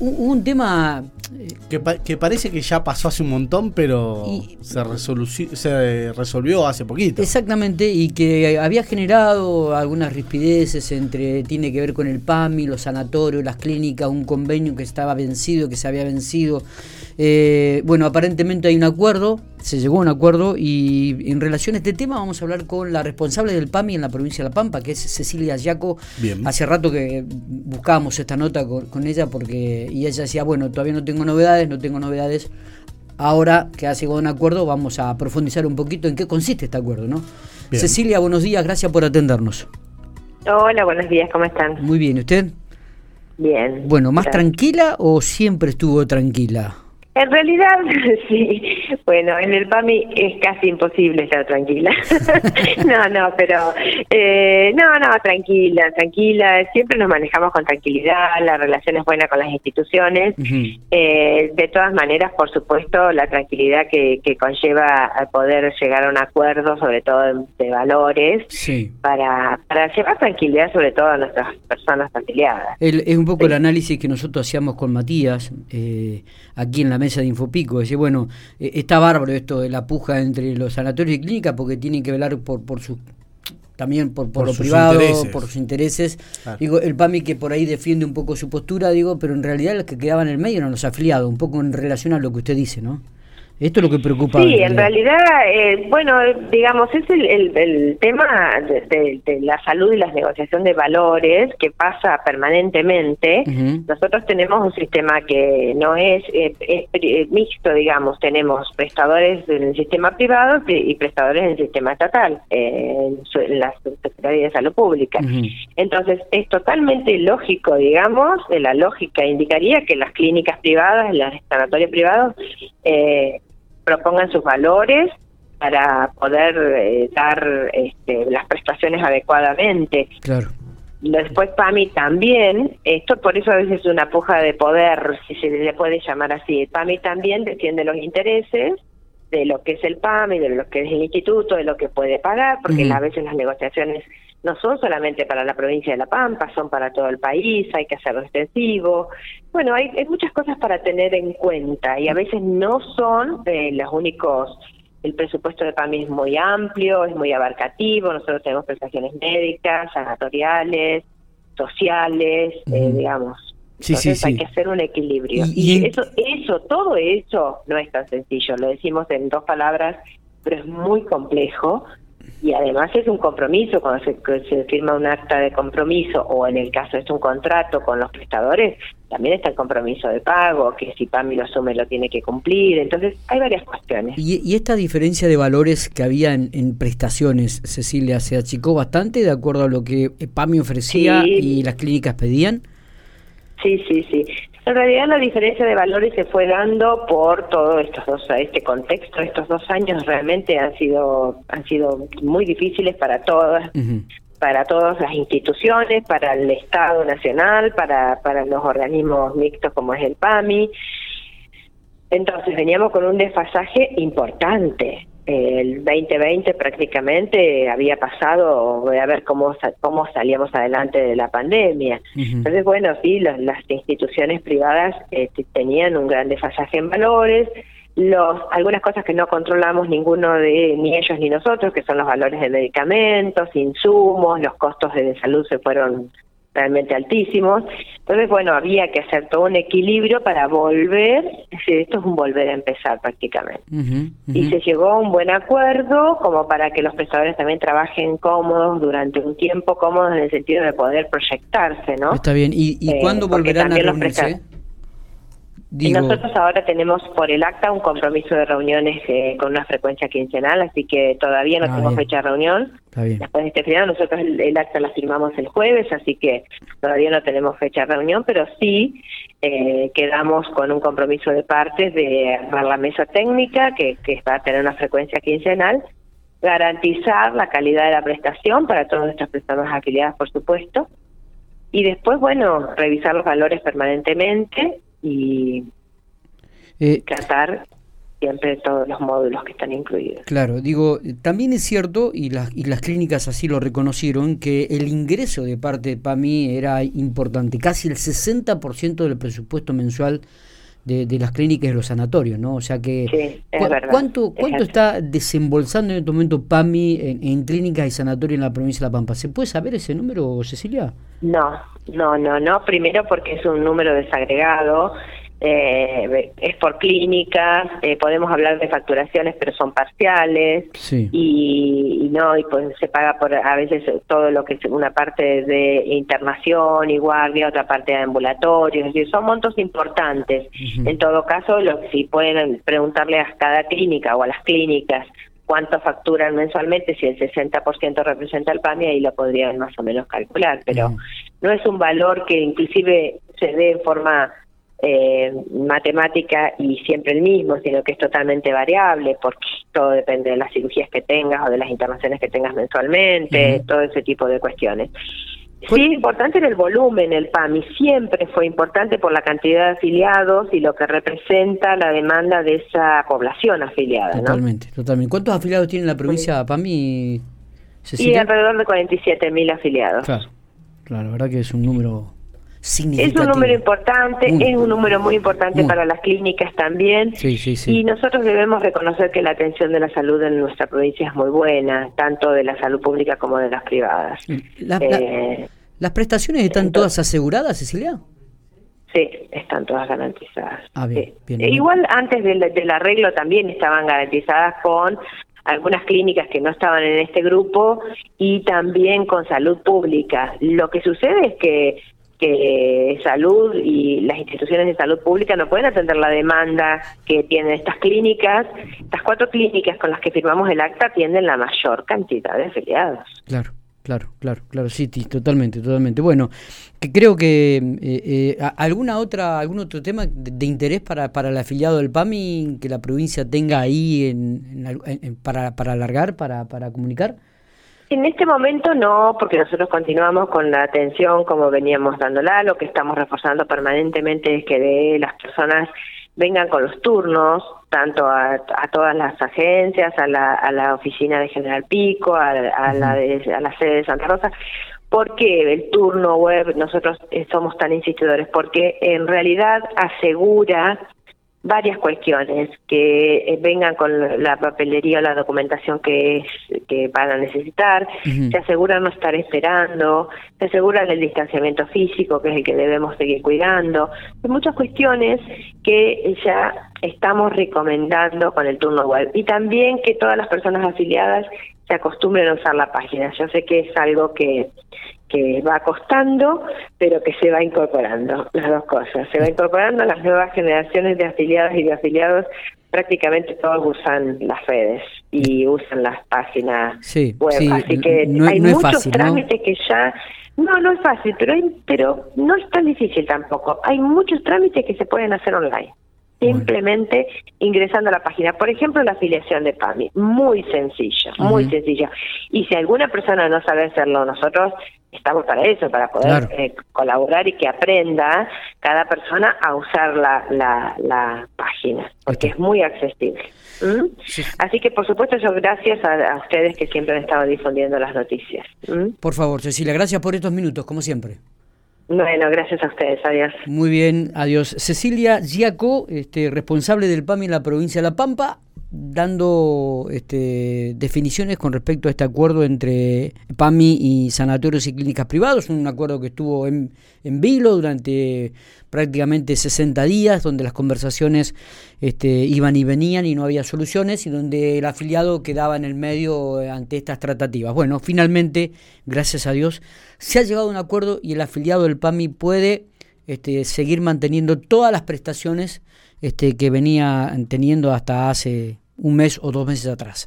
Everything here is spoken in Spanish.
Un, un tema eh, Que, pa- que parece que ya pasó hace un montón, pero Y- se, se resolvió hace poquito. Exactamente, y que había generado algunas rispideces entre, tiene que ver con el PAMI, los sanatorios, las clínicas, un convenio que estaba vencido, que se había vencido. Eh, bueno, aparentemente hay un acuerdo, se llegó a un acuerdo y en relación a este tema vamos a hablar con la responsable del PAMI en la provincia de La Pampa, que es Cecilia Yaco. Bien. Hace rato que buscábamos esta nota con, con ella porque y ella decía, bueno, todavía no tengo novedades, no tengo novedades. Ahora que ha llegado a un acuerdo, vamos a profundizar un poquito en qué consiste este acuerdo, ¿no? Bien. Cecilia, buenos días, gracias por atendernos. Hola, buenos días, ¿cómo están? Muy bien, ¿usted? Bien. Bueno, ¿más Gracias. tranquila o siempre estuvo tranquila? En realidad, sí. Bueno, en el PAMI es casi imposible estar tranquila. no, no, pero eh, no, no, tranquila, tranquila. Siempre nos manejamos con tranquilidad, la relación es buena con las instituciones. Eh, de todas maneras, por supuesto, la tranquilidad que, que conlleva a poder llegar a un acuerdo, sobre todo de, valores, Sí. para, para llevar tranquilidad sobre todo a nuestras personas afiliadas. El- es un poco el análisis que nosotros hacíamos con Matías, eh, aquí en la mesa de Infopico. Decir, bueno, eh, está bárbaro esto de la puja entre los sanatorios y clínicas porque tienen que velar por, por su también por, por, Por lo sus privado, intereses. por sus intereses. Claro. Digo, el PAMI que por ahí defiende un poco su postura, digo, pero en realidad los que quedaban en el medio eran los afiliados, un poco en relación a lo que usted dice, ¿no? Esto es lo que preocupa. Sí, en realidad, eh, bueno, digamos, es el, el, el tema de, de- de la salud y la negociación de valores que pasa permanentemente. Nosotros tenemos un sistema que no es, eh, es eh, mixto, digamos, tenemos prestadores en el sistema privado y prestadores en el sistema estatal, eh, en, su- en la Secretaría de Salud Pública. Entonces, es totalmente lógico, digamos, de la lógica indicaría que las clínicas privadas, los sanatorios privados, eh, propongan sus valores para poder eh, dar este, las prestaciones adecuadamente. Claro. Después PAMI también, esto por eso a veces es una puja de poder, si se le puede llamar así. PAMI también defiende los intereses de lo que es el PAMI, de lo que es el instituto, de lo que puede pagar, porque a veces las negociaciones no son solamente para la provincia de La Pampa, son para todo el país, hay que hacerlo extensivo. Bueno, hay, hay muchas cosas para tener en cuenta y a veces no son eh, los únicos el presupuesto de PAMI es muy amplio, es muy abarcativo, nosotros tenemos prestaciones médicas, sanatoriales, sociales, eh, digamos. Sí, sí, Entonces hay sí. que hacer un equilibrio. Y- Y, eso, eso, todo eso no es tan sencillo, lo decimos en dos palabras, pero es muy complejo y además es un compromiso, cuando se, firma un acta de compromiso o en el caso es un contrato con los prestadores, también está el compromiso de pago, que si PAMI lo asume lo tiene que cumplir, entonces hay varias cuestiones. Y, y esta diferencia de valores que había en, en prestaciones, Cecilia, ¿se achicó bastante de acuerdo a lo que PAMI ofrecía Sí. y las clínicas pedían? Sí, sí, sí. En realidad la diferencia de valores se fue dando por todo estos dos, este contexto, estos dos años realmente han sido han sido muy difíciles para todas, para todas las instituciones, para el Estado Nacional, para para los organismos mixtos como es el PAMI. Entonces veníamos con un desfasaje importante. El 2020 prácticamente había pasado, voy a ver cómo cómo salíamos adelante de la pandemia. Entonces, bueno, sí, los- las instituciones privadas este, tenían un gran desfasaje en valores, los algunas cosas que no controlamos ninguno de ni ellos ni nosotros, que son los valores de medicamentos, insumos, los costos de salud se fueron realmente altísimos. Entonces, bueno, había que hacer todo un equilibrio para volver, es decir, esto es un volver a empezar prácticamente. Y se llegó a un buen acuerdo como para que los prestadores también trabajen cómodos durante un tiempo, cómodos en el sentido de poder proyectarse, ¿no? Está bien. ¿Y, y Eh, cuándo porque volverán a los reunirse? Y Digo, nosotros ahora tenemos por el acta un compromiso de reuniones eh, con una frecuencia quincenal, así que todavía no Ah, tenemos bien. fecha de reunión. está bien. Después de este final, nosotros el, el acta la firmamos el jueves, así que todavía no tenemos fecha de reunión, pero sí eh, quedamos con un compromiso de partes de armar la mesa técnica, que, que va a tener una frecuencia quincenal, garantizar la calidad de la prestación para todas nuestras personas afiliadas, por supuesto, y después, bueno, revisar los valores permanentemente y Eh, tratar siempre todos los módulos que están incluidos. Claro, digo, también es cierto, y las, y las clínicas así lo reconocieron, que el ingreso de parte de PAMI era importante, casi el 60% del presupuesto mensual de, las clínicas y los sanatorios, ¿no? O sea que, sí, es verdad, ¿cuánto, cuánto está desembolsando en este momento PAMI en, en, clínicas y sanatorios en la provincia de La Pampa? ¿Se puede saber ese número, Cecilia? No, no, no, no. Primero porque es un número desagregado eh, es por clínicas, eh, podemos hablar de facturaciones, pero son parciales. Y, no, y pues se paga por a veces todo lo que es una parte de internación y guardia, otra parte de ambulatorio, es decir, son montos importantes. En todo caso, lo si pueden preguntarle a cada clínica o a las clínicas cuánto facturan mensualmente, si el 60% representa el PAMI, ahí lo podrían más o menos calcular, pero no es un valor que inclusive se dé en forma eh, matemática y siempre el mismo, sino que es totalmente variable porque todo depende de las cirugías que tengas o de las internaciones que tengas mensualmente, todo ese tipo de cuestiones. Sí, importante en el volumen, el PAMI siempre fue importante por la cantidad de afiliados y lo que representa la demanda de esa población afiliada. Totalmente, totalmente. ¿Cuántos afiliados tiene la provincia PAMI? Y alrededor de 47 mil afiliados. Claro, claro, la verdad que es un número es un número importante, es un número muy importante para las clínicas también. Y nosotros debemos reconocer que la atención de la salud en nuestra provincia es muy buena, tanto de la salud pública como de las privadas. Eh, ¿Las prestaciones están todas aseguradas, Cecilia? Sí, están todas garantizadas. Ah, bien, e igual antes del, del arreglo también estaban garantizadas con algunas clínicas que no estaban en este grupo y también con salud pública. Lo que sucede es que que salud y las instituciones de salud pública no pueden atender la demanda que tienen estas clínicas. Estas cuatro clínicas con las que firmamos el acta tienen la mayor cantidad de afiliados. Claro. Claro, claro, claro, sí, totalmente, totalmente. Bueno, que creo que eh, eh, alguna otra, algún otro tema de, interés para, para el afiliado del PAMI que la provincia tenga ahí en, para, para alargar, para, para comunicar. En este momento no, porque nosotros continuamos con la atención como veníamos dándola. Lo que estamos reforzando permanentemente es que de las personas vengan con los turnos, tanto a, todas las agencias, a la, a la oficina de General Pico, a, la de, a la sede de Santa Rosa. ¿Por qué el turno web nosotros somos tan insistidores? Porque en realidad asegura varias cuestiones que eh, vengan con la papelería o la documentación que, que van a necesitar, se aseguran no estar esperando, se aseguran el distanciamiento físico, que es el que debemos seguir cuidando. Hay muchas cuestiones que ya estamos recomendando con el turno web. Y también que todas las personas afiliadas se acostumbren a usar la página. Yo sé que es algo que que va costando, pero que se va incorporando, las dos cosas. Se va incorporando las nuevas generaciones de afiliados y de afiliados, prácticamente todos usan las redes y usan las páginas web. Así que hay muchos trámites que ya... No, no es fácil, pero, hay, pero no es tan difícil tampoco. Hay muchos trámites que se pueden hacer online simplemente ingresando a la página. Por ejemplo, la afiliación de PAMI, muy sencilla, muy sencilla. Y si alguna persona no sabe hacerlo, nosotros estamos para eso, para poder eh, colaborar y que aprenda cada persona a usar la, la, página, porque es muy accesible. ¿Mm? Así que, por supuesto, yo gracias a, ustedes que siempre han estado difundiendo las noticias. ¿Mm? Por favor, Cecilia, gracias por estos minutos, como siempre. Bueno, gracias a ustedes, adiós. Muy bien, adiós. Cecilia Giaco, este, responsable del PAMI en la provincia de La Pampa, dando este, definiciones con respecto a este acuerdo entre PAMI y sanatorios y clínicas privados, un acuerdo que estuvo en, en vilo durante prácticamente 60 días, donde las conversaciones este, iban y venían y no había soluciones, y donde el afiliado quedaba en el medio ante estas tratativas. Bueno, finalmente, gracias a Dios, se ha llegado a un acuerdo y el afiliado del PAMI puede este, seguir manteniendo todas las prestaciones este, que venía teniendo hasta hace un mes o dos meses atrás.